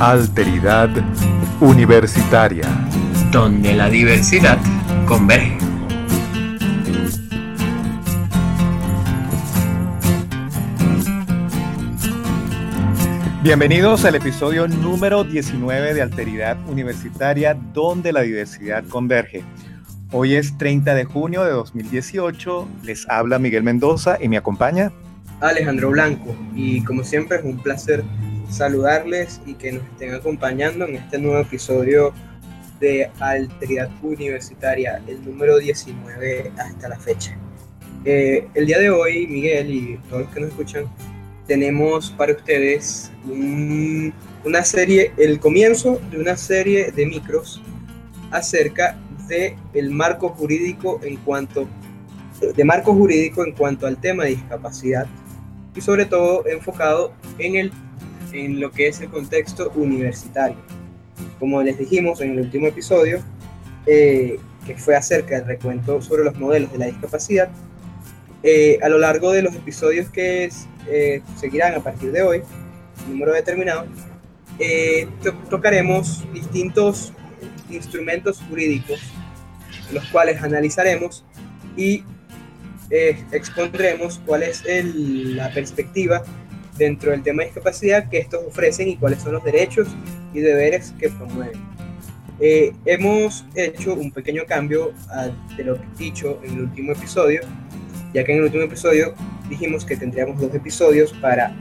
Alteridad Universitaria. Donde la diversidad converge. Bienvenidos al episodio número 19 de Alteridad Universitaria, donde la diversidad converge. Hoy es 30 de junio de 2018, les habla Miguel Mendoza y me acompaña Alejandro Blanco. Y como siempre es un placer saludarles y que nos estén acompañando en este nuevo episodio de Alteridad Universitaria, el número 19 hasta la fecha. Eh, el día de hoy, Miguel y todos los que nos escuchan, tenemos para ustedes una serie, el comienzo de una serie de micros acerca de el marco jurídico en cuanto de marco jurídico en cuanto al tema de discapacidad y sobre todo enfocado en el en lo que es el contexto universitario. Como les dijimos en el último episodio, eh, que fue acerca del recuento sobre los modelos de la discapacidad, eh, a lo largo de los episodios que eh, seguirán a partir de hoy, número determinado, tocaremos distintos instrumentos jurídicos, los cuales analizaremos y expondremos cuál es la perspectiva dentro del tema de discapacidad que estos ofrecen y cuáles son los derechos y deberes que promueven. Eh, hemos hecho un pequeño cambio de lo dicho en el último episodio, ya que en el último episodio dijimos que tendríamos dos episodios para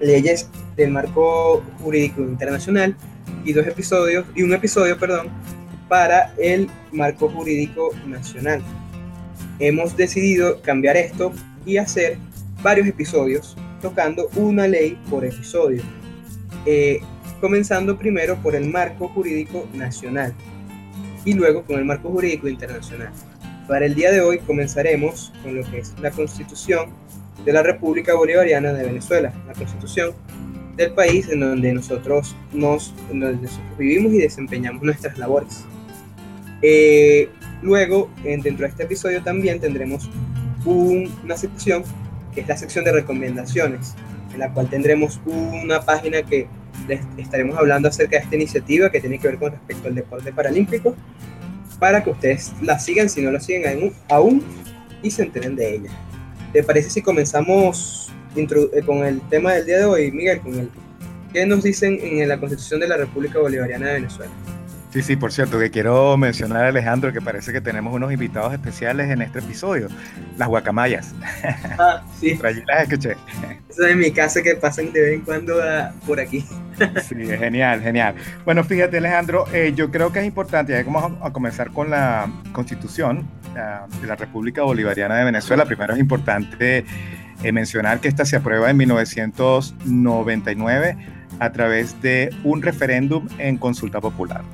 leyes del marco jurídico internacional y dos episodios y un episodio, perdón, para el marco jurídico nacional. Hemos decidido cambiar esto y hacer varios episodios tocando una ley por episodio, eh, comenzando primero por el marco jurídico nacional y luego con el marco jurídico internacional. Para el día de hoy comenzaremos con lo que es la Constitución de la República Bolivariana de Venezuela, la Constitución del país en donde nosotros nos vivimos y desempeñamos nuestras labores. Eh, luego, dentro de este episodio también tendremos una sección que es la sección de recomendaciones, en la cual tendremos una página que les estaremos hablando acerca de esta iniciativa que tiene que ver con respecto al deporte paralímpico, para que ustedes la sigan si no la siguen aún y se enteren de ella. ¿Te parece si comenzamos eh, con el tema del día de hoy, Miguel? Con el, ¿Qué nos dicen en la Constitución de la República Bolivariana de Venezuela? Sí, sí, por cierto, que quiero mencionar a Alejandro que parece que tenemos unos invitados especiales en este episodio, las guacamayas. Ah, sí. Por allí las escuché. Eso es mi casa que pasan de vez en cuando por aquí. Sí, genial, genial. Bueno, fíjate Alejandro, eh, yo creo que es importante, ya vamos a, comenzar con la constitución de la República Bolivariana de Venezuela, primero es importante eh, mencionar que esta se aprueba en 1999 a través de un referéndum en consulta popular.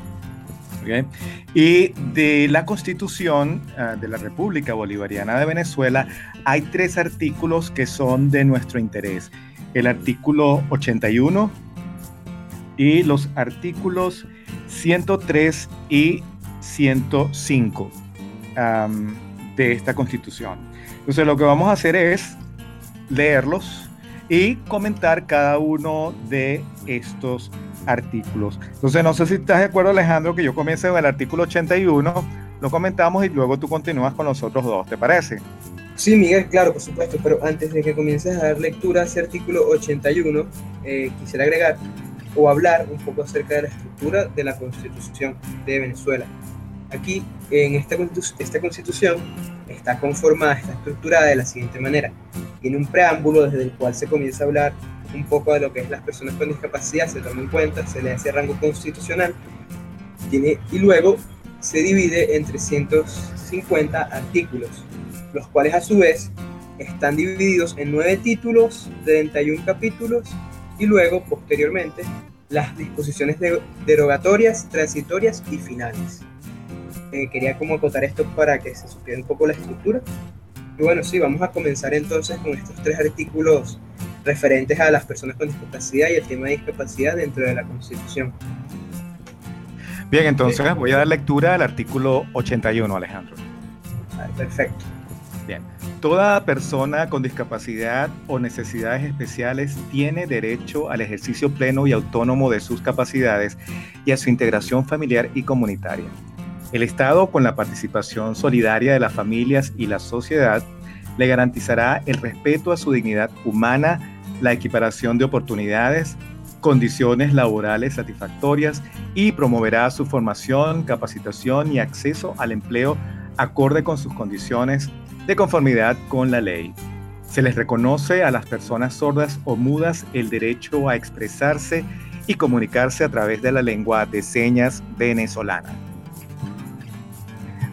Y de la Constitución ah, de la República Bolivariana de Venezuela hay tres artículos que son de nuestro interés. El artículo 81 y los artículos 103 y 105 de esta Constitución. Entonces lo que vamos a hacer es leerlos y comentar cada uno de estos artículos. Entonces, no sé si estás de acuerdo, Alejandro, que yo comience con el artículo 81, lo comentamos y luego tú continúas con los otros dos, ¿te parece? Sí, Miguel, claro, por supuesto, pero antes de que comiences a dar lectura a ese artículo 81, eh, quisiera agregar o hablar un poco acerca de la estructura de la Constitución de Venezuela. Aquí, en esta, esta Constitución, está conformada, está estructurada de la siguiente manera. Tiene un preámbulo desde el cual se comienza a hablar un poco de lo que es las personas con discapacidad, se toma en cuenta, se le hace rango constitucional, y luego se divide en 350 artículos, los cuales a su vez están divididos en 9 títulos, 31 capítulos, y luego, posteriormente, las disposiciones derogatorias, transitorias y finales. Eh, quería como acotar esto para que se supiera un poco la estructura. Y bueno, sí, vamos a comenzar entonces con estos tres artículos referentes a las personas con discapacidad y el tema de discapacidad dentro de la Constitución. Bien, entonces voy a dar lectura al artículo 81, Alejandro. Perfecto. Bien, toda persona con discapacidad o necesidades especiales tiene derecho al ejercicio pleno y autónomo de sus capacidades y a su integración familiar y comunitaria. El Estado, con la participación solidaria de las familias y la sociedad, le garantizará el respeto a su dignidad humana, la equiparación de oportunidades, condiciones laborales satisfactorias y promoverá su formación, capacitación y acceso al empleo acorde con sus condiciones de conformidad con la ley. Se les reconoce a las personas sordas o mudas el derecho a expresarse y comunicarse a través de la lengua de señas venezolana.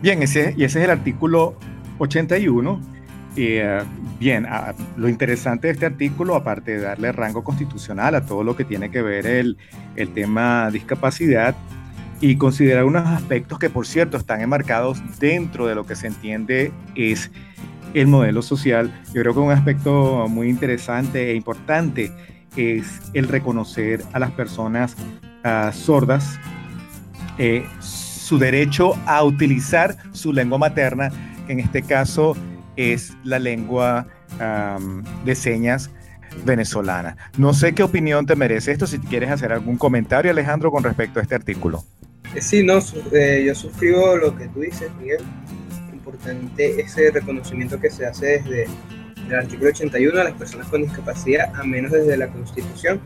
Bien, ese, y ese es el artículo 81. Eh, bien, lo interesante de este artículo, aparte de darle rango constitucional a todo lo que tiene que ver el, el tema discapacidad, y considerar unos aspectos que, por cierto, están enmarcados dentro de lo que se entiende es el modelo social. Yo creo que un aspecto muy interesante e importante es el reconocer a las personas ah, sordas eh, su derecho a utilizar su lengua materna, que en este caso es la lengua de señas venezolana. No sé qué opinión te merece esto, si quieres hacer algún comentario, Alejandro, con respecto a este artículo. Eh, sí, no, eh, yo suscribo lo que tú dices, Miguel. Importante ese reconocimiento que se hace desde el artículo 81 a las personas con discapacidad, a menos desde la Constitución.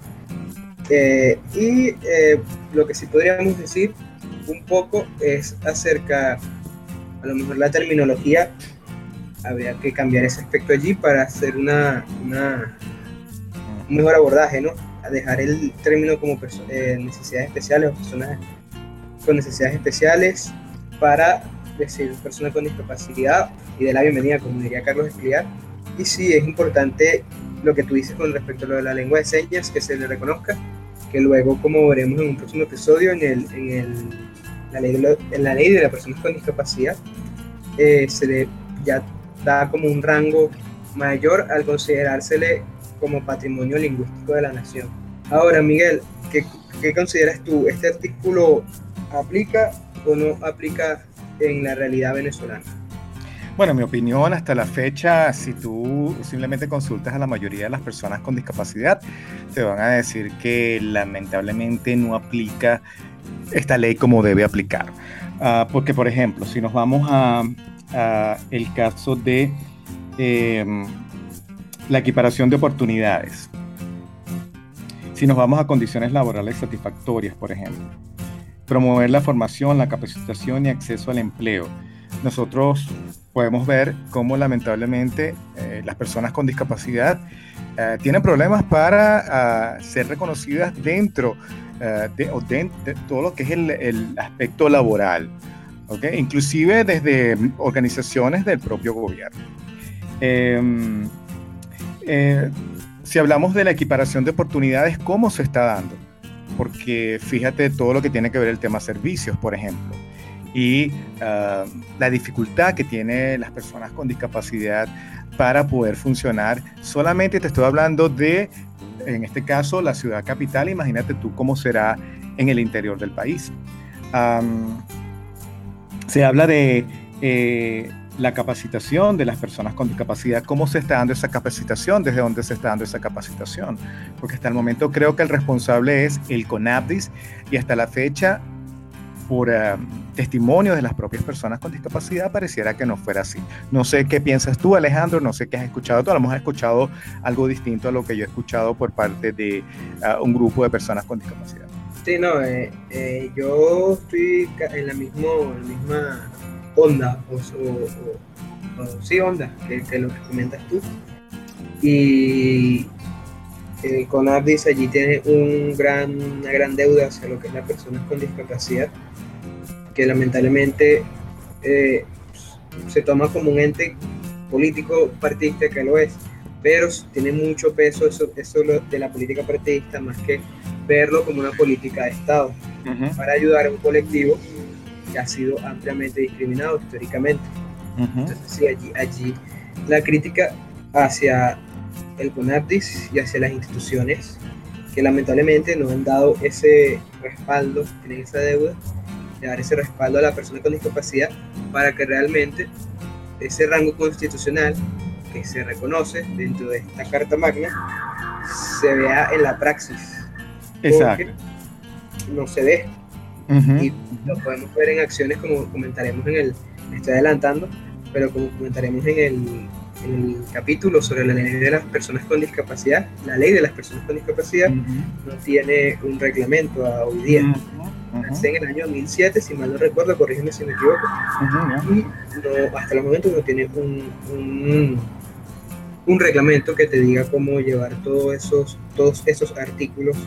Eh, y lo que sí podríamos decir un poco es acerca, a lo mejor la terminología, habría que cambiar ese aspecto allí para hacer una, una un mejor abordaje, ¿no? A dejar el término como necesidades especiales o personas con necesidades especiales para decir personas con discapacidad y de la bienvenida, como diría Carlos Escliar. Y sí, es importante lo que tú dices con respecto a lo de la lengua de señas, que se le reconozca, que luego, como veremos en un próximo episodio, en, el, en, el, la, ley de en la ley de las personas con discapacidad, eh, se le ya da como un rango mayor al considerársele como patrimonio lingüístico de la nación. Ahora, Miguel, ¿qué, qué consideras tú? ¿Este artículo aplica o no aplica en la realidad venezolana? Bueno, mi opinión hasta la fecha, si tú simplemente consultas a la mayoría de las personas con discapacidad, te van a decir que lamentablemente no aplica esta ley como debe aplicar. Ah, porque, por ejemplo, si nos vamos a, el caso de em, la equiparación de oportunidades, si nos vamos a condiciones laborales satisfactorias, por ejemplo, promover la formación, la capacitación y acceso al empleo. Nosotros podemos ver cómo lamentablemente eh, las personas con discapacidad eh, tienen problemas para ah, ser reconocidas dentro eh, de, todo lo que es el, aspecto laboral, ¿okay? inclusive desde organizaciones del propio gobierno. Em, si hablamos de la equiparación de oportunidades, ¿cómo se está dando? porque fíjate todo lo que tiene que ver el tema servicios, por ejemplo, y ah, la dificultad que tienen las personas con discapacidad para poder funcionar. Solamente te estoy hablando de, en este caso, la ciudad capital, imagínate tú cómo será en el interior del país. Se habla de eh, la capacitación de las personas con discapacidad, cómo se está dando esa capacitación, desde dónde se está dando esa capacitación, porque hasta el momento creo que el responsable es el CONAPDIS y hasta la fecha, por uh, testimonio de las propias personas con discapacidad, pareciera que no fuera así. No sé qué piensas tú, Alejandro, no sé qué has escuchado tú, a lo mejor has escuchado algo distinto a lo que yo he escuchado por parte de uh, un grupo de personas con discapacidad. Sí, no, eh, eh, yo estoy en la, mismo, la misma onda, o, sí, onda, que, lo que comentas tú. Y eh, Conardis allí tiene un gran, una gran deuda hacia lo que es las personas con discapacidad, que lamentablemente se toma como un ente político partidista que lo es, pero tiene mucho peso eso, eso de la política partidista más que verlo como una política de Estado para ayudar a un colectivo que ha sido ampliamente discriminado históricamente. Entonces, sí, allí, allí la crítica hacia el CONAPDIS y hacia las instituciones que lamentablemente no han dado ese respaldo, tienen esa deuda de dar ese respaldo a la persona con discapacidad para que realmente ese rango constitucional que se reconoce dentro de esta Carta Magna se vea en la praxis. Exacto. No se ve. Y lo podemos ver en acciones como comentaremos en el, me estoy adelantando, pero como comentaremos en el, en el capítulo sobre la ley de las personas con discapacidad, la ley de las personas con discapacidad no tiene un reglamento a hoy día. en el año 2007, si mal no recuerdo, corrígeme si me equivoco, y no, hasta el momento no tiene un, un, un, reglamento que te diga cómo llevar todos esos, todos esos artículos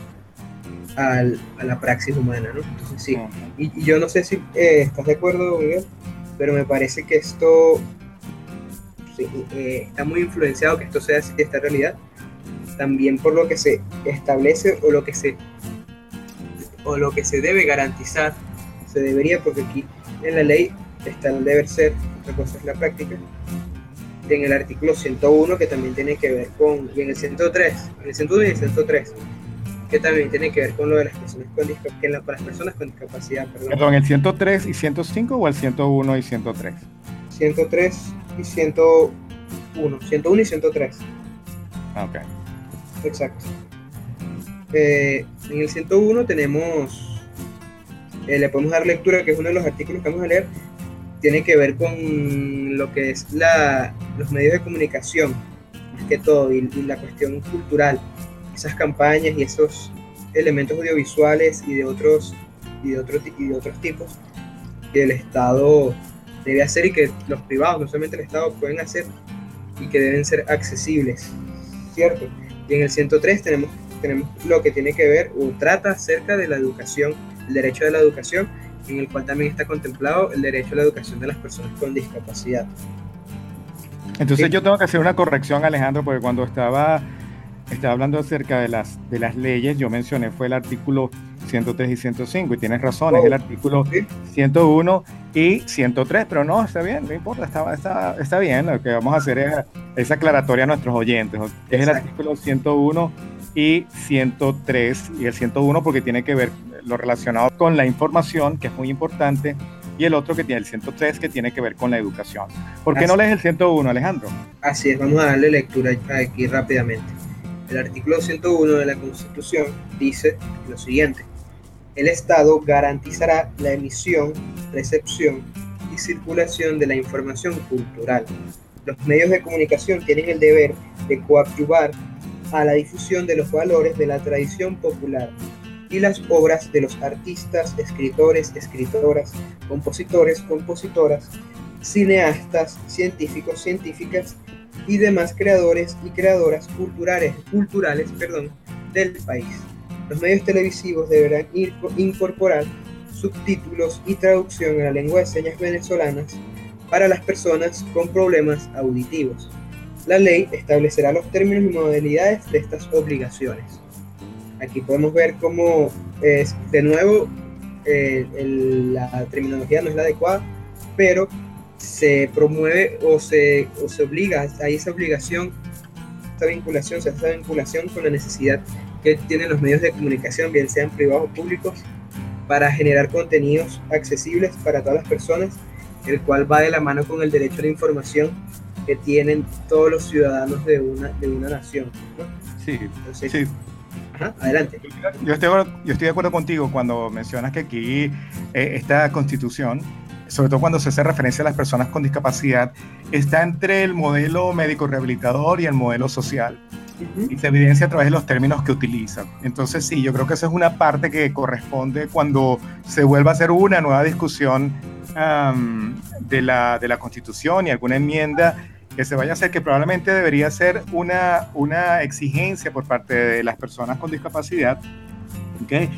al, a la praxis humana, ¿no? Entonces sí, y, yo no sé si eh, estás de acuerdo, Miguel, pero me parece que esto eh, está muy influenciado que esto sea esta realidad, también por lo que se establece o lo que se o lo que se debe garantizar, se debería, porque aquí en la ley está el deber ser, otra cosa es la práctica, en el artículo 101 que también tiene que ver con, y en el 103, en el 101 y el 103, que también tiene que ver con lo de las personas con discapacidad, para las personas con discapacidad, perdón. Perdón, ¿el 103 y 105 o el 101 y 103? 103 y 101, 101 y 103. Ah, ok. Exacto. Eh, en el 101 tenemos, eh, le podemos dar lectura, que es uno de los artículos que vamos a leer, tiene que ver con lo que es la, los medios de comunicación, más que todo, y, la cuestión cultural, esas campañas y esos elementos audiovisuales y de otros, y de otros, y de otros tipos que el Estado debe hacer y que los privados, no solamente el Estado, pueden hacer y que deben ser accesibles, ¿cierto? Y en el 103 tenemos, tenemos lo que tiene que ver o trata acerca de la educación, el derecho de la educación, en el cual también está contemplado el derecho a la educación de las personas con discapacidad. Entonces yo tengo que hacer una corrección, Alejandro, porque cuando estaba, estaba hablando acerca de las, de las leyes, yo mencioné fue el artículo 103 y 105, y tienes razón, es el artículo 101 y 103, pero no, está bien, no importa, está, está, está bien, lo que vamos a hacer es esa aclaratoria a nuestros oyentes, es el artículo 101 y 103, y el 101 porque tiene que ver lo relacionado con la información, que es muy importante, y el otro que tiene el 103 que tiene que ver con la educación. ¿Por qué no lees el 101, Alejandro? Así es, vamos a darle lectura aquí rápidamente. El artículo 101 de la Constitución dice lo siguiente el Estado garantizará la emisión, recepción y circulación de la información cultural. Los medios de comunicación tienen el deber de coadyuvar a la difusión de los valores de la tradición popular y las obras de los artistas, escritores, escritoras, compositores, compositoras, cineastas, científicos, científicas y demás creadores y creadoras culturales, culturales perdón, del país. Los medios televisivos deberán incorporar subtítulos y traducción en la lengua de señas venezolanas para las personas con problemas auditivos. La ley establecerá los términos y modalidades de estas obligaciones. Aquí podemos ver cómo, es, de nuevo, eh, la terminología no es la adecuada, pero se promueve o se, o se obliga, hay esa obligación, esta vinculación, se hace esa vinculación con la necesidad que tienen los medios de comunicación, bien sean privados o públicos, para generar contenidos accesibles para todas las personas, el cual va de la mano con el derecho a la información que tienen todos los ciudadanos de una, de una nación. Sí, sí. adelante. Yo estoy, yo estoy de acuerdo contigo cuando mencionas que aquí eh, esta constitución, sobre todo cuando se hace referencia a las personas con discapacidad, está entre el modelo médico rehabilitador y el modelo social y se evidencia a través de los términos que utilizan. Entonces sí, yo creo que esa es una parte que corresponde cuando se vuelva a hacer una nueva discusión de, la, de la Constitución y alguna enmienda que se vaya a hacer, que probablemente debería ser una, una exigencia por parte de las personas con discapacidad, ¿okay?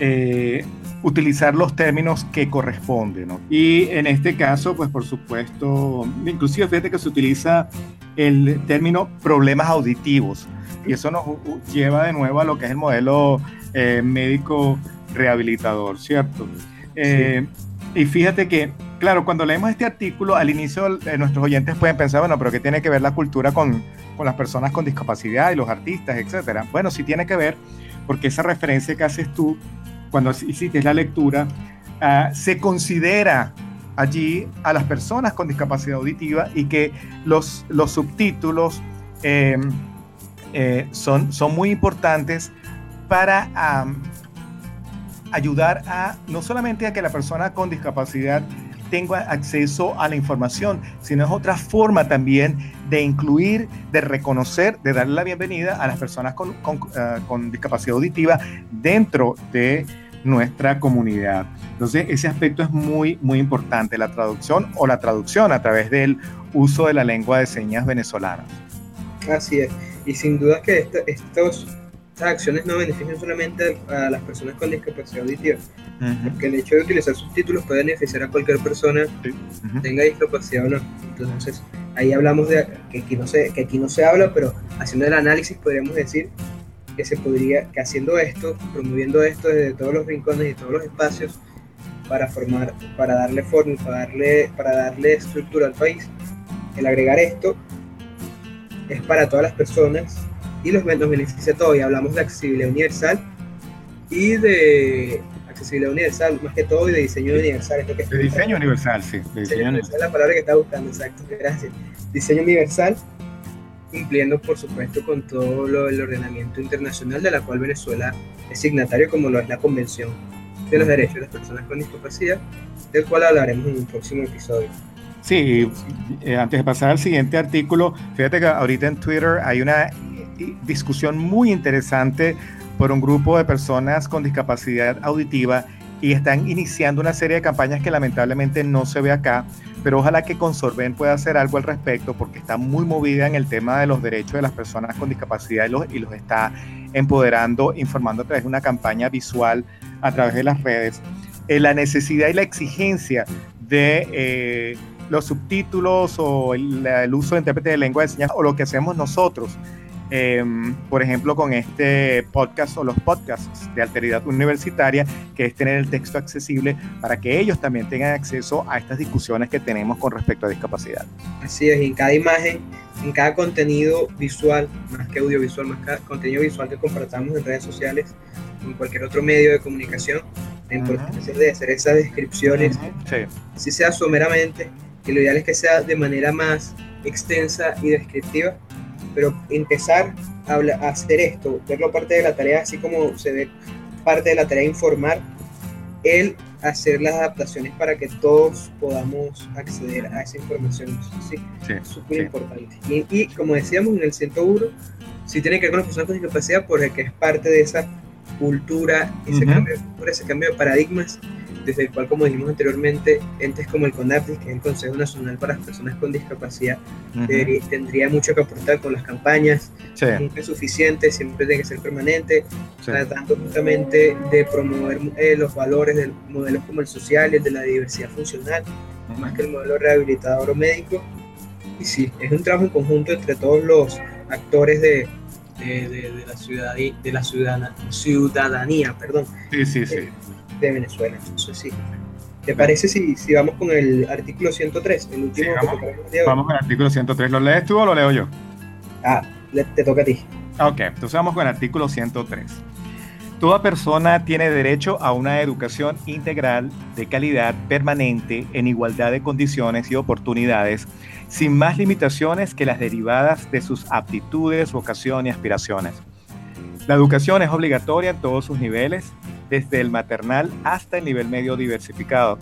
Eh, utilizar los términos que corresponden. ¿no? Y en este caso, pues por supuesto, inclusive fíjate que se utiliza el término problemas auditivos. Y eso nos lleva de nuevo a lo que es el modelo eh, médico rehabilitador, ¿cierto? Eh, y fíjate que, claro, cuando leemos este artículo, al inicio eh, nuestros oyentes pueden pensar, bueno, pero ¿qué tiene que ver la cultura con, con las personas con discapacidad y los artistas, etcétera? Bueno, sí tiene que ver, porque esa referencia que haces tú cuando hiciste la lectura, ah, se considera allí a las personas con discapacidad auditiva y que los, los subtítulos eh, eh, son, son muy importantes para ayudar a no solamente a que la persona con discapacidad tenga acceso a la información, sino es otra forma también de incluir, de reconocer, de darle la bienvenida a las personas con, con, con discapacidad auditiva dentro de nuestra comunidad. Entonces, ese aspecto es muy, muy importante, la traducción o la traducción a través del uso de la lengua de señas venezolana. Así es, y sin duda que este, estos, estas acciones no benefician solamente a las personas con discapacidad auditiva, uh -huh. porque el hecho de utilizar subtítulos puede beneficiar a cualquier persona, sí. uh -huh. tenga discapacidad o no. Entonces, ahí hablamos de que aquí no se, que aquí no se habla, pero haciendo el análisis podríamos decir que se podría, que haciendo esto, promoviendo esto desde todos los rincones y todos los espacios para formar, para darle forma, para darle, para darle estructura al país, el agregar esto es para todas las personas y los, nos beneficia a todos. Y hablamos de accesibilidad universal y de accesibilidad universal, más que todo, y de diseño universal. Esto que de diseño universal, sí. De diseño universal es la palabra que estaba buscando, exacto, gracias. Diseño universal cumpliendo por supuesto con todo lo, el ordenamiento internacional de la cual Venezuela es signatario como lo es la Convención de los Derechos de las Personas con Discapacidad, del cual hablaremos en un próximo episodio. Sí, eh, antes de pasar al siguiente artículo, fíjate que ahorita en Twitter hay una discusión muy interesante por un grupo de personas con discapacidad auditiva y están iniciando una serie de campañas que lamentablemente no se ve acá, pero ojalá que Consorben pueda hacer algo al respecto porque está muy movida en el tema de los derechos de las personas con discapacidad y los, está empoderando, informando a través de una campaña visual a través de las redes. Eh, la necesidad y la exigencia de eh, los subtítulos o el, el, uso de intérprete de lengua de señas o lo que hacemos nosotros eh, por ejemplo, con este podcast o los podcasts de alteridad universitaria, que es tener el texto accesible para que ellos también tengan acceso a estas discusiones que tenemos con respecto a discapacidad. Así es, en cada imagen, en cada contenido visual, más que audiovisual, más cada contenido visual que compartamos en redes sociales, en cualquier otro medio de comunicación, la importancia uh -huh. de hacer esas descripciones, uh -huh. sí. si sea someramente, que lo ideal es que sea de manera más extensa y descriptiva, pero empezar a, a, hacer esto, verlo parte de la tarea, así como se ve parte de la tarea informar, el hacer las adaptaciones para que todos podamos acceder a esa información. Sí, sí es súper sí. importante. Y, y, como decíamos en el 101, sí tiene que ver con las personas con discapacidad porque es parte de esa cultura, ese, uh -huh. cambio, ese cambio de paradigmas desde el cual, como dijimos anteriormente, entes como el CONAPDIS, que es el Consejo Nacional para las Personas con Discapacidad, uh -huh. debería, tendría mucho que aportar con las campañas, sí. nunca es suficiente, siempre tiene que ser permanente, sí. tratando justamente de promover eh, los valores de modelos como el social, el de la diversidad funcional, uh -huh. más que el modelo rehabilitador o médico. Y sí, es un trabajo en conjunto entre todos los actores de, de, de, de la, ciudadanía, de la ciudadana, ciudadanía, perdón. Sí, sí, sí de Venezuela. Entonces, sí. ¿Te parece si, si vamos con el artículo 103? El último sí, vamos, que vamos con el artículo 103. ¿Lo lees tú o lo leo yo? Ah, le, te toca a ti. Ok, entonces vamos con el artículo 103. Toda persona tiene derecho a una educación integral de calidad permanente en igualdad de condiciones y oportunidades, sin más limitaciones que las derivadas de sus aptitudes, vocación y aspiraciones. La educación es obligatoria en todos sus niveles, desde el maternal hasta el nivel medio diversificado.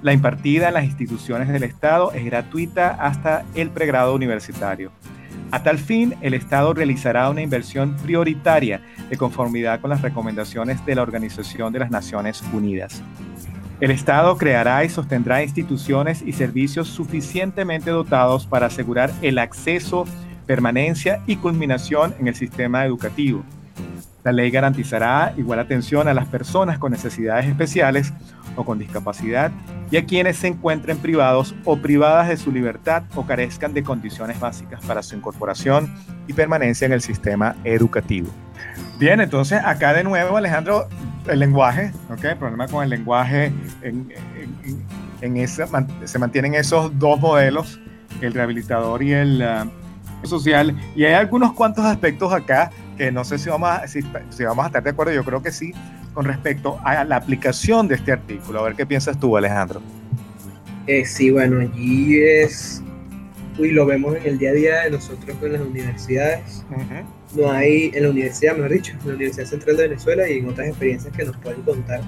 La impartida en las instituciones del Estado es gratuita hasta el pregrado universitario. A tal fin, el Estado realizará una inversión prioritaria de conformidad con las recomendaciones de la Organización de las Naciones Unidas. El Estado creará y sostendrá instituciones y servicios suficientemente dotados para asegurar el acceso, permanencia y culminación en el sistema educativo la ley garantizará igual atención a las personas con necesidades especiales o con discapacidad y a quienes se encuentren privados o privadas de su libertad o carezcan de condiciones básicas para su incorporación y permanencia en el sistema educativo. Bien, entonces acá de nuevo, Alejandro, el lenguaje, ¿ok? El problema con el lenguaje, en, en, esa, se mantienen esos dos modelos, el rehabilitador y el uh, social, y hay algunos cuantos aspectos acá que no sé si vamos, a, si, si, vamos a estar de acuerdo, yo creo que sí, con respecto a la aplicación de este artículo. A ver qué piensas tú, Alejandro. Eh, sí, bueno, allí es, y lo vemos en el día a día de nosotros en las universidades. No hay, en la universidad, mejor dicho, en la Universidad Central de Venezuela y en otras experiencias que nos pueden contar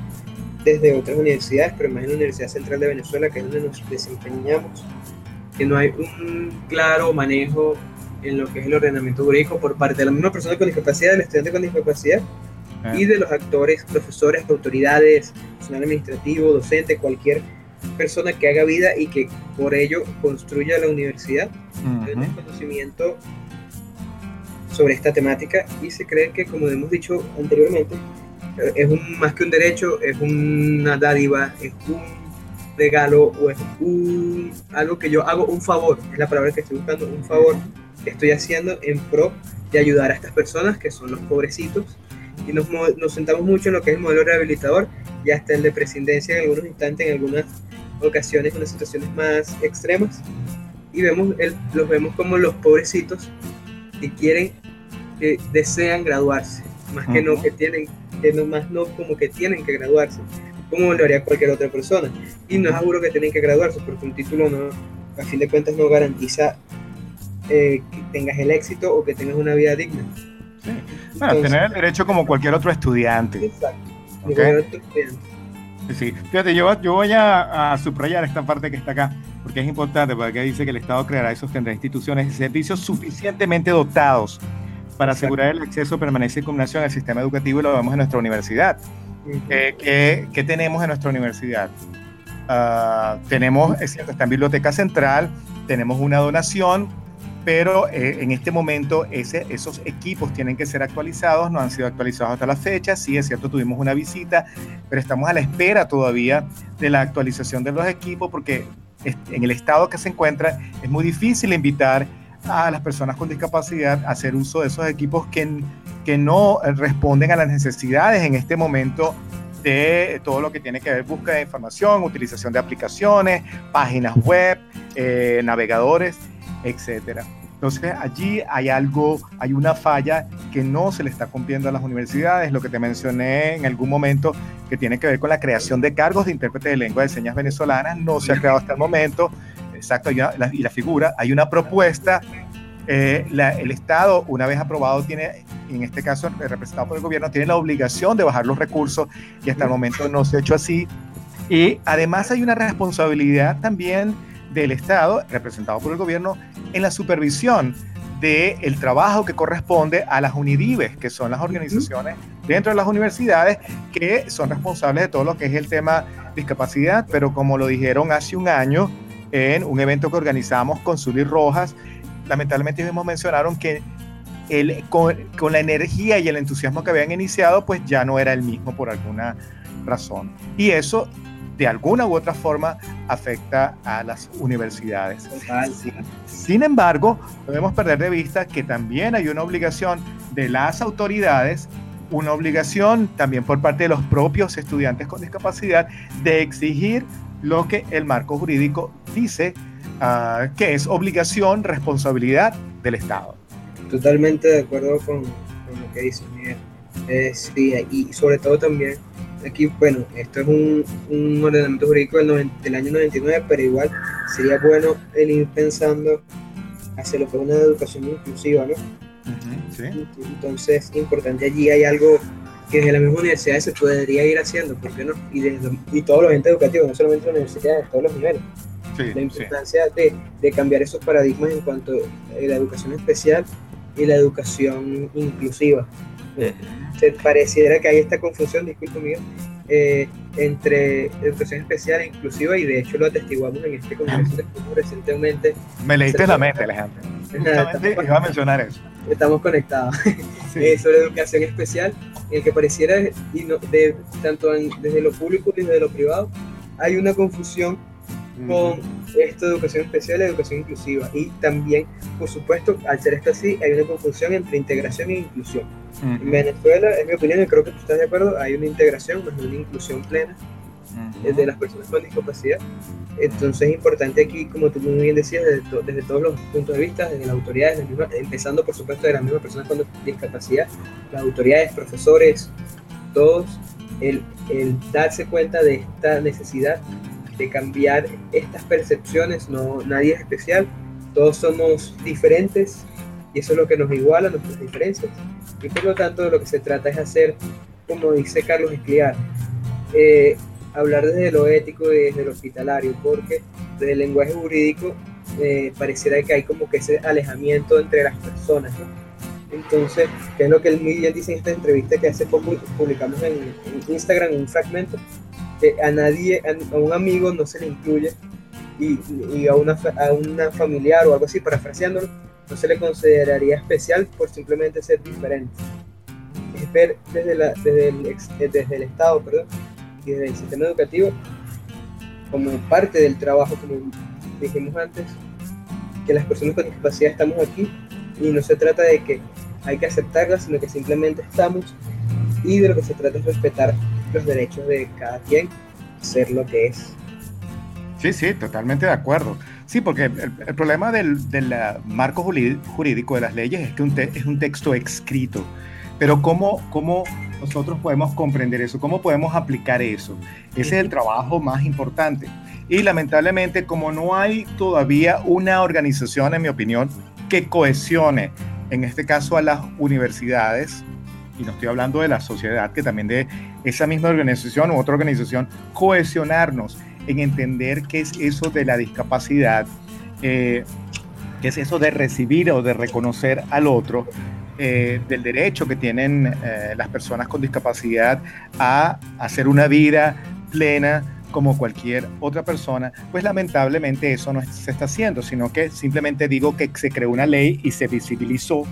desde otras universidades, pero más en la Universidad Central de Venezuela, que es donde nos desempeñamos, que no hay un claro manejo en lo que es el ordenamiento jurídico por parte de la misma persona con discapacidad, del estudiante con discapacidad ah. y de los actores, profesores, autoridades, personal administrativo, docente, cualquier persona que haga vida y que por ello construya la universidad, uh conocimiento sobre esta temática. Y se cree que, como hemos dicho anteriormente, es un, más que un derecho, es una dádiva, es un regalo o es un, algo que yo hago un favor, es la palabra que estoy buscando, un favor que estoy haciendo en pro de ayudar a estas personas que son los pobrecitos. Y nos, nos sentamos mucho en lo que es el modelo rehabilitador y hasta el de presidencia en algunos instantes, en algunas ocasiones, en las situaciones más extremas. Y vemos el, los vemos como los pobrecitos que quieren, que desean graduarse, más que no que tienen, que no más no como que tienen que graduarse, como lo haría cualquier otra persona. Y no es seguro que tienen que graduarse, porque un título no, a fin de cuentas no garantiza eh, que tengas el éxito o que tengas una vida digna. Sí. Bueno, tener el derecho como cualquier otro estudiante. Exacto. Cualquier otro estudiante. Sí, fíjate, yo, yo voy a, a, subrayar esta parte que está acá, porque es importante, porque dice que el Estado creará y sostendrá instituciones y servicios suficientemente dotados para asegurar el acceso, permanencia y combinación al sistema educativo y lo vemos en nuestra universidad. ¿Qué, ¿qué, tenemos en nuestra universidad? Uh, tenemos, es cierto, está en Biblioteca Central, tenemos una donación, pero eh, en este momento esos equipos tienen que ser actualizados, no han sido actualizados hasta la fecha, sí es cierto, tuvimos una visita, pero estamos a la espera todavía de la actualización de los equipos porque en el estado que se encuentra es muy difícil invitar a las personas con discapacidad a hacer uso de esos equipos que, que no responden a las necesidades en este momento de todo lo que tiene que ver búsqueda de información, utilización de aplicaciones, páginas web, eh, navegadores, etcétera. Entonces allí hay algo, hay una falla que no se le está cumpliendo a las universidades, lo que te mencioné en algún momento, que tiene que ver con la creación de cargos de intérprete de lengua de señas venezolanas, no se ha creado hasta el momento, exacto, y la figura, hay una propuesta, eh, el Estado, una vez aprobado, tiene, en este caso representado por el gobierno, tiene la obligación de bajar los recursos y hasta el momento no se ha hecho así. Y además hay una responsabilidad también del Estado, representado por el gobierno, en la supervisión del trabajo que corresponde a las UNIDIBES, que son las organizaciones dentro de las universidades que son responsables de todo lo que es el tema discapacidad, pero como lo dijeron hace un año en un evento que organizamos con Zully Rojas, lamentablemente ellos mencionaron que el, con, con, la energía y el entusiasmo que habían iniciado, pues ya no era el mismo por alguna razón. Y eso de alguna u otra forma afecta a las universidades. Sin embargo, no debemos perder de vista que también hay una obligación de las autoridades, una obligación también por parte de los propios estudiantes con discapacidad de exigir lo que el marco jurídico dice uh, que es obligación, responsabilidad del Estado. Totalmente de acuerdo con, con lo que dice Miguel. Eh, sí, y sobre todo también aquí, bueno, esto es un, un ordenamiento jurídico del, del, año 99, pero igual sería bueno el ir pensando hacia lo que es una educación inclusiva, ¿no? sí. Entonces, importante allí hay algo que desde la misma universidad se podría ir haciendo, ¿por qué no? Y, desde, y todos los entes educativos, no solamente las universidades, todos los niveles. Sí, la importancia de, de, cambiar esos paradigmas en cuanto a la educación especial y la educación inclusiva. Se pareciera que hay esta confusión, disculpe mío, eh, entre educación especial e inclusiva y de hecho lo atestiguamos en este congreso recientemente. Me leíste la mente, Alejandro. Justamente iba a mencionar eso. Estamos conectados. Eh, sobre educación especial, en el que pareciera, y no, de, tanto desde lo público y desde lo privado, hay una confusión con esta educación especial y educación inclusiva. Y también, por supuesto, al ser esto así, hay una confusión entre integración e inclusión. En Venezuela, en mi opinión, y creo que tú estás de acuerdo, hay una integración, más una inclusión plena de las personas con discapacidad. Entonces es importante aquí, como tú muy bien decías, desde, todos los puntos de vista, desde las autoridades, empezando por supuesto de las mismas personas con discapacidad, las autoridades, profesores, todos, el, el darse cuenta de esta necesidad de cambiar estas percepciones, no, nadie es especial, todos somos diferentes y eso es lo que nos iguala, nuestras diferencias. Y por lo tanto lo que se trata es hacer, como dice Carlos Escliar, eh, hablar desde lo ético y desde lo hospitalario, porque desde el lenguaje jurídico eh, pareciera que hay como que ese alejamiento entre las personas. Entonces, que es lo que él dice en esta entrevista que hace poco publicamos en, en Instagram, un fragmento, que a nadie, a, un amigo no se le incluye y, a, una, a una familiar o algo así, parafraseándolo, no se le consideraría especial por simplemente ser diferente. Es ver desde, la, desde, el, desde el Estado perdón, y desde el sistema educativo como parte del trabajo, como dijimos antes, que las personas con discapacidad estamos aquí y no se trata de que hay que aceptarlas, sino que simplemente estamos y de lo que se trata es respetar los derechos de cada quien, ser lo que es. Sí, sí, totalmente de acuerdo. Sí, porque el, problema del, del, marco jurídico de las leyes es que un es un texto escrito. Pero ¿cómo, ¿cómo nosotros podemos comprender eso? ¿Cómo podemos aplicar eso? Ese es el trabajo más importante. Y lamentablemente, como no hay todavía una organización, en mi opinión, que cohesione, en este caso a las universidades, y no estoy hablando de la sociedad, que también de esa misma organización u otra organización, cohesionarnos en entender qué es eso de la discapacidad, eh, qué es eso de recibir o de reconocer al otro, eh, del derecho que tienen eh, las personas con discapacidad a hacer una vida plena como cualquier otra persona, pues lamentablemente eso no se está haciendo, sino que simplemente digo que se creó una ley y se visibilizó,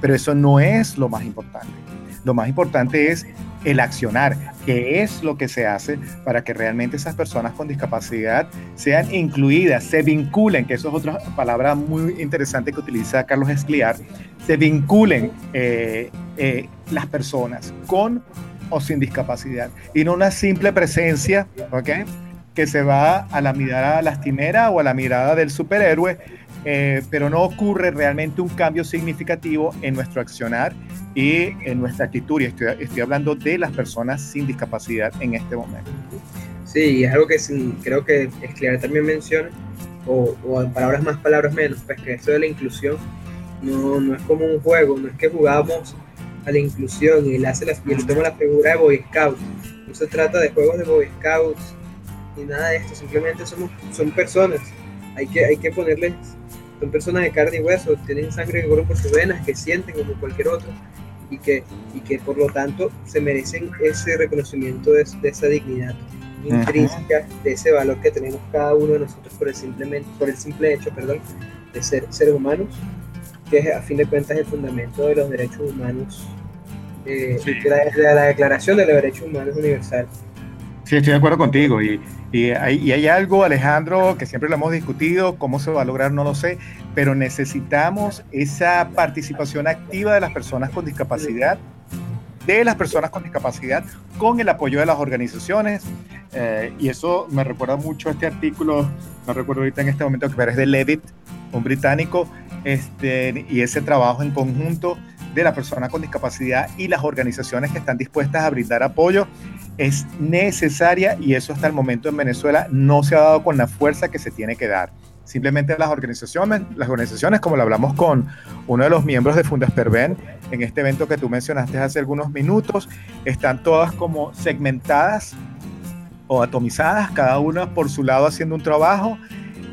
pero eso no es lo más importante. Lo más importante es el accionar, que es lo que se hace para que realmente esas personas con discapacidad sean incluidas, se vinculen, que eso es otra palabra muy interesante que utiliza Carlos Escliar, se vinculen eh, eh, las personas con o sin discapacidad y no una simple presencia, ¿ok? Que se va a la mirada lastimera o a la mirada del superhéroe, eh, pero no ocurre realmente un cambio significativo en nuestro accionar y en nuestra actitud. Y estoy, estoy hablando de las personas sin discapacidad en este momento. Sí, es algo que creo que Escliar también menciona, o, o, en palabras más, palabras menos, pues que eso de la inclusión no, no es como un juego, no es que jugamos a la inclusión y él, hace la, y él toma la figura de Boy Scout. No se trata de juegos de Boy Scouts ni nada de esto, simplemente somos, son personas. Hay que, hay que ponerles, son personas de carne y hueso, tienen sangre que corre por sus venas, que sienten como cualquier otro y que, y que por lo tanto se merecen ese reconocimiento de, esa dignidad intrínseca, de ese valor que tenemos cada uno de nosotros por el, simplemente, por el simple hecho perdón, de ser seres humanos, que es a fin de cuentas el fundamento de los derechos humanos, eh, de, la, Declaración de los Derechos Humanos Universal. Sí, estoy de acuerdo contigo. Y, y, hay, y, hay, algo, Alejandro, que siempre lo hemos discutido, cómo se va a lograr, no lo sé, pero necesitamos esa participación activa de las personas con discapacidad, de las personas con discapacidad, con el apoyo de las organizaciones. Eh, y eso me recuerda mucho a este artículo, no recuerdo ahorita en este momento, pero es de Levitt, un británico, este, y ese trabajo en conjunto de la persona con discapacidad y las organizaciones que están dispuestas a brindar apoyo es necesaria y eso hasta el momento en Venezuela no se ha dado con la fuerza que se tiene que dar. Simplemente las organizaciones, las organizaciones, como lo hablamos con uno de los miembros de Fundesperven en este evento que tú mencionaste hace algunos minutos, están todas como segmentadas o atomizadas, cada una por su lado haciendo un trabajo,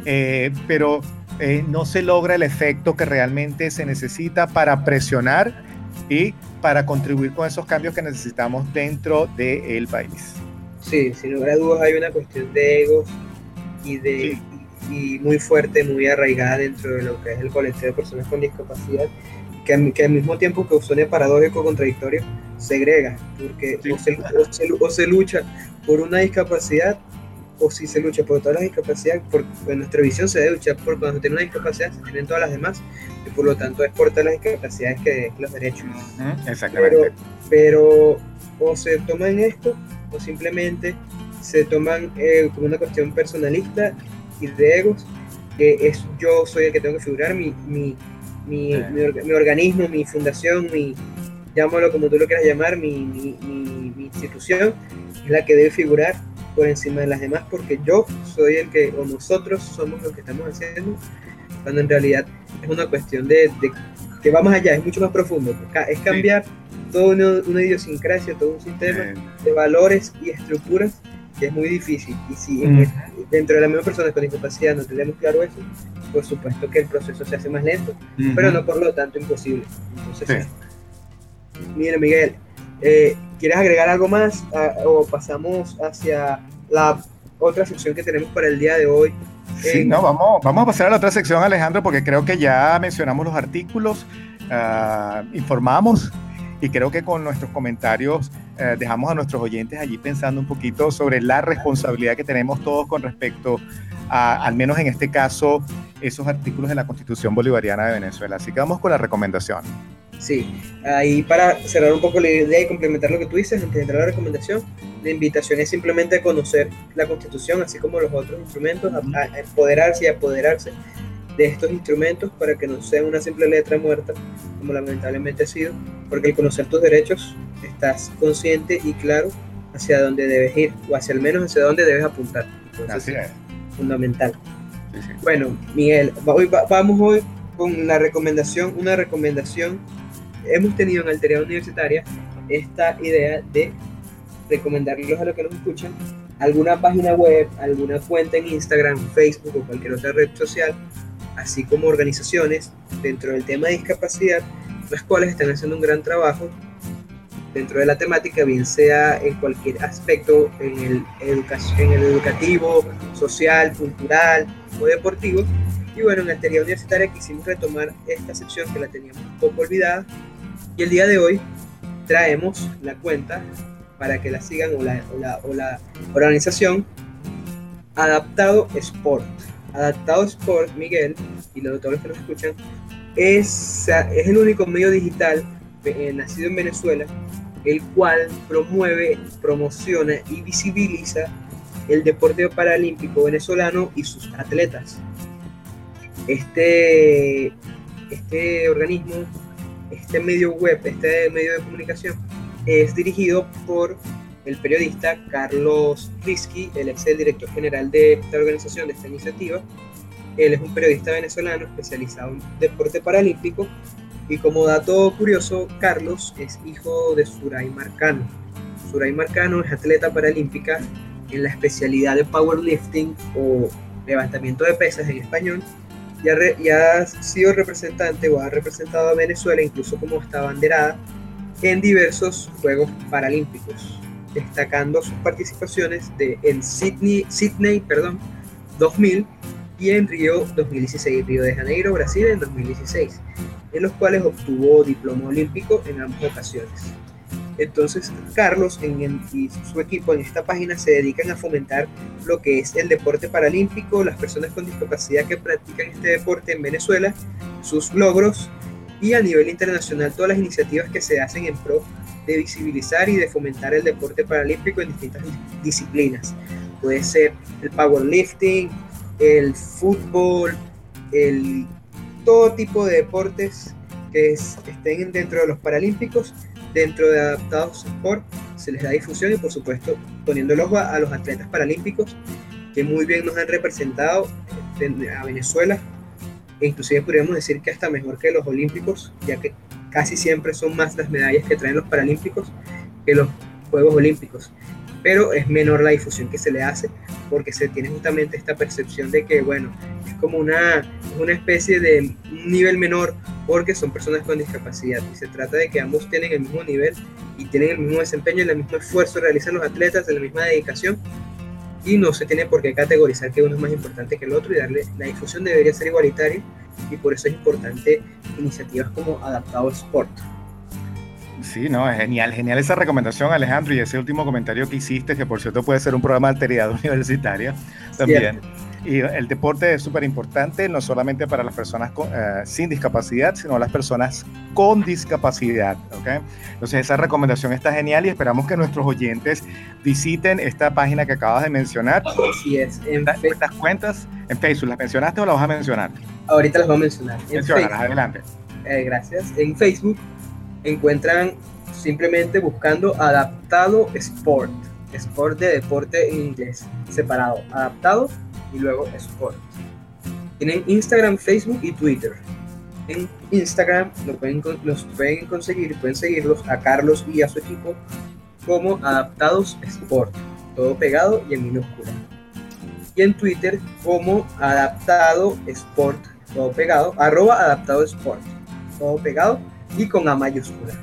eh, pero eh, no se logra el efecto que realmente se necesita para presionar y para contribuir con esos cambios que necesitamos dentro del país. Sí, sin lugar a dudas hay una cuestión de egos y de y muy fuerte, muy arraigada dentro de lo que es el colectivo de personas con discapacidad, que, que al mismo tiempo que suene paradójico, contradictorio, segrega, porque o, se, o se lucha por una discapacidad o si se lucha por todas las discapacidades, por, en nuestra visión se debe luchar por cuando se tiene una discapacidad, se tienen todas las demás, y por lo tanto es por todas las discapacidades que los derechos. Exactamente. Pero, o se toman esto, o simplemente se toman eh, como una cuestión personalista y de egos, que es yo soy el que tengo que figurar, mi, mi, mi, mi, organismo, mi fundación, mi, llámalo como tú lo quieras llamar, mi, mi institución, es la que debe figurar por encima de las demás porque yo soy el que, o nosotros somos los que estamos haciendo, cuando en realidad es una cuestión de, que va más allá, es mucho más profundo. Es cambiar toda una, idiosincrasia, todo un sistema de valores y estructuras que es muy difícil. Y si dentro de la misma persona con discapacidad no tenemos claro eso, por supuesto que el proceso se hace más lento, pero no por lo tanto imposible. Entonces, mire Miguel, eh, ¿quieres agregar algo más ah, o pasamos hacia la otra sección que tenemos para el día de hoy? Sí, no, vamos, vamos a pasar a la otra sección, Alejandro, porque creo que ya mencionamos los artículos, uh, informamos y creo que con nuestros comentarios eh, dejamos a nuestros oyentes allí pensando un poquito sobre la responsabilidad que tenemos todos con respecto a, al menos en este caso, esos artículos de la Constitución Bolivariana de Venezuela. Así que vamos con la recomendación. Sí, ahí para cerrar un poco la idea y complementar lo que tú dices, antes de entrar a la recomendación, la invitación es simplemente a conocer la Constitución, así como los otros instrumentos, a empoderarse y apoderarse de estos instrumentos para que no sea una simple letra muerta, como lamentablemente ha sido, porque al conocer tus derechos estás consciente y claro hacia dónde debes ir, o hacia al menos hacia dónde debes apuntar. Así es. Fundamental. Bueno, Miguel, vamos hoy con la recomendación, una recomendación. Hemos tenido en Alteridad Universitaria esta idea de recomendarles a los que nos escuchan alguna página web, alguna cuenta en Instagram, Facebook o cualquier otra red social así como organizaciones dentro del tema de discapacidad, las cuales están haciendo un gran trabajo dentro de la temática, bien sea en cualquier aspecto, en el, en el educativo, social, cultural o deportivo. Y bueno, en la teoría universitaria quisimos retomar esta sección que la teníamos un poco olvidada. Y el día de hoy traemos la cuenta para que la sigan o la, o la, organización Adaptado Sport. Adaptado Sport, Miguel, y los, los que nos escuchan, es, es el único medio digital eh, nacido en Venezuela, el cual promueve, promociona y visibiliza el deporte paralímpico venezolano y sus atletas. Este, este organismo, este medio web, este medio de comunicación, es dirigido por el periodista Carlos Risky, él es el director general de esta organización, de esta iniciativa. Él es un periodista venezolano especializado en deporte paralímpico y como dato curioso, Carlos es hijo de Suray Marcano. Suray Marcano es atleta paralímpica en la especialidad de powerlifting o levantamiento de pesas en español y ha, sido representante o ha representado a Venezuela incluso como está banderada en diversos Juegos Paralímpicos destacando sus participaciones en Sydney, Sydney perdón, 2000 y en Río 2016, Río de Janeiro, Brasil en 2016, en los cuales obtuvo diploma olímpico en ambas ocasiones. Entonces, Carlos y su equipo en esta página se dedican a fomentar lo que es el deporte paralímpico, las personas con discapacidad que practican este deporte en Venezuela, sus logros y a nivel internacional todas las iniciativas que se hacen en pro de visibilizar y de fomentar el deporte paralímpico en distintas disciplinas. Puede ser el powerlifting, el fútbol, el, todo tipo de deportes que estén dentro de los paralímpicos, dentro de Adaptados Sport, se les da difusión y por supuesto poniendo el ojo a, los atletas paralímpicos que muy bien nos han representado a Venezuela e inclusive podríamos decir que hasta mejor que los olímpicos, ya que casi siempre son más las medallas que traen los Paralímpicos que los Juegos Olímpicos. Pero es menor la difusión que se le hace porque se tiene justamente esta percepción de que, bueno, es como una, una especie de nivel menor porque son personas con discapacidad y se trata de que ambos tienen el mismo nivel y tienen el mismo desempeño, el mismo esfuerzo realizan los atletas, de la misma dedicación y no se tiene por qué categorizar que uno es más importante que el otro y darle la difusión debería ser igualitaria y por eso es importante iniciativas como Adaptado Sport. Sí, no, es genial, genial esa recomendación, Alejandro, y ese último comentario que hiciste, que por cierto puede ser un programa de alteridad universitaria también. Y el deporte es súper importante, no solamente para las personas eh, sin discapacidad, sino las personas con discapacidad. ¿okay? Entonces, esa recomendación está genial y esperamos que nuestros oyentes visiten esta página que acabas de mencionar. Así es. En estas cuentas en Facebook, ¿las mencionaste o las vas a mencionar? Ahorita las voy a mencionar. En adelante. Eh, gracias. En Facebook encuentran simplemente buscando Adaptado Sport sport de deporte en inglés, separado, adaptado y luego sport. Tienen Instagram, Facebook y Twitter. En Instagram lo pueden, los pueden conseguir, pueden seguirlos a Carlos y a su equipo como Adaptados Sport, todo pegado y en minúscula. Y en Twitter como Adaptado Sport, todo pegado, arroba Adaptado Sport, todo pegado y con A mayúscula.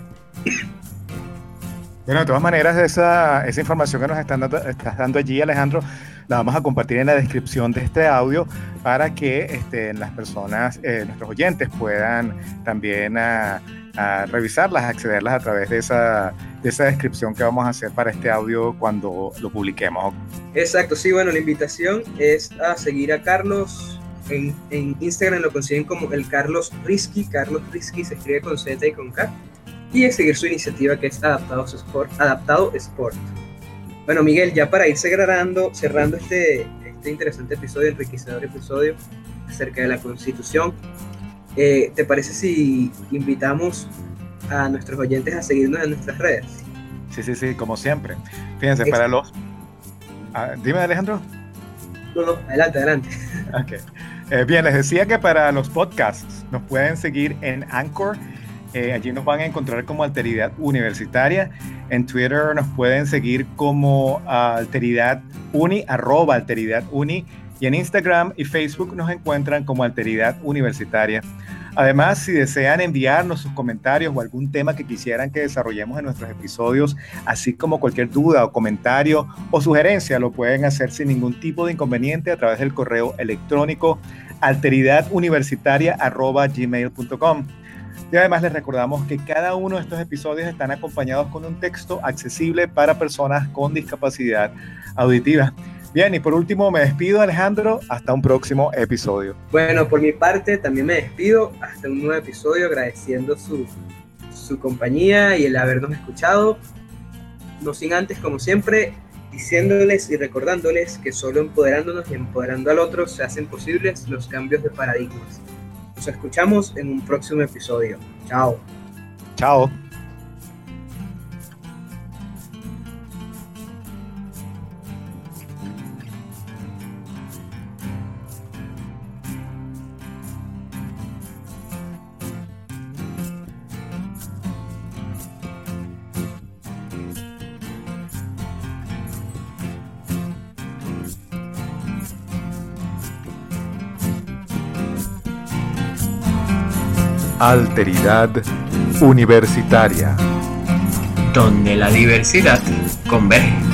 Bueno, de todas maneras, esa, esa información que nos están dando, estás dando allí, Alejandro, la vamos a compartir en la descripción de este audio para que este, las personas, eh, nuestros oyentes, puedan también a, a revisarlas, accederlas a través de esa, de esa descripción que vamos a hacer para este audio cuando lo publiquemos. Exacto, sí, bueno, la invitación es a seguir a Carlos. En, en Instagram lo consiguen como el Carlos Risky. Carlos Risky se escribe con Z y con K y a seguir su iniciativa que es Adaptados Sport, Adaptado Sport. Bueno, Miguel, ya para ir cerrando, cerrando este, este interesante episodio, enriquecedor episodio acerca de la Constitución, eh, ¿te parece si invitamos a nuestros oyentes a seguirnos en nuestras redes? Sí, sí, sí, como siempre. Fíjense, para los... Ah, dime, Alejandro. No, no, adelante, adelante. Okay. Eh, bien, les decía que para los podcasts nos pueden seguir en Anchor eh, allí nos van a encontrar como Alteridad Universitaria. En Twitter nos pueden seguir como Alteridad Uni, arroba Alteridad Uni. Y en Instagram y Facebook nos encuentran como Alteridad Universitaria. Además, si desean enviarnos sus comentarios o algún tema que quisieran que desarrollemos en nuestros episodios, así como cualquier duda o comentario o sugerencia, lo pueden hacer sin ningún tipo de inconveniente a través del correo electrónico alteridaduniversitaria.gmail.com. Y además les recordamos que cada uno de estos episodios están acompañados con un texto accesible para personas con discapacidad auditiva. Bien, y por último me despido Alejandro, hasta un próximo episodio. Bueno, por mi parte también me despido, hasta un nuevo episodio agradeciendo su, su compañía y el habernos escuchado. No sin antes, como siempre, diciéndoles y recordándoles que solo empoderándonos y empoderando al otro se hacen posibles los cambios de paradigmas. Nos escuchamos en un próximo episodio. Chao. Chao. Alteridad Universitaria. Donde la diversidad converge.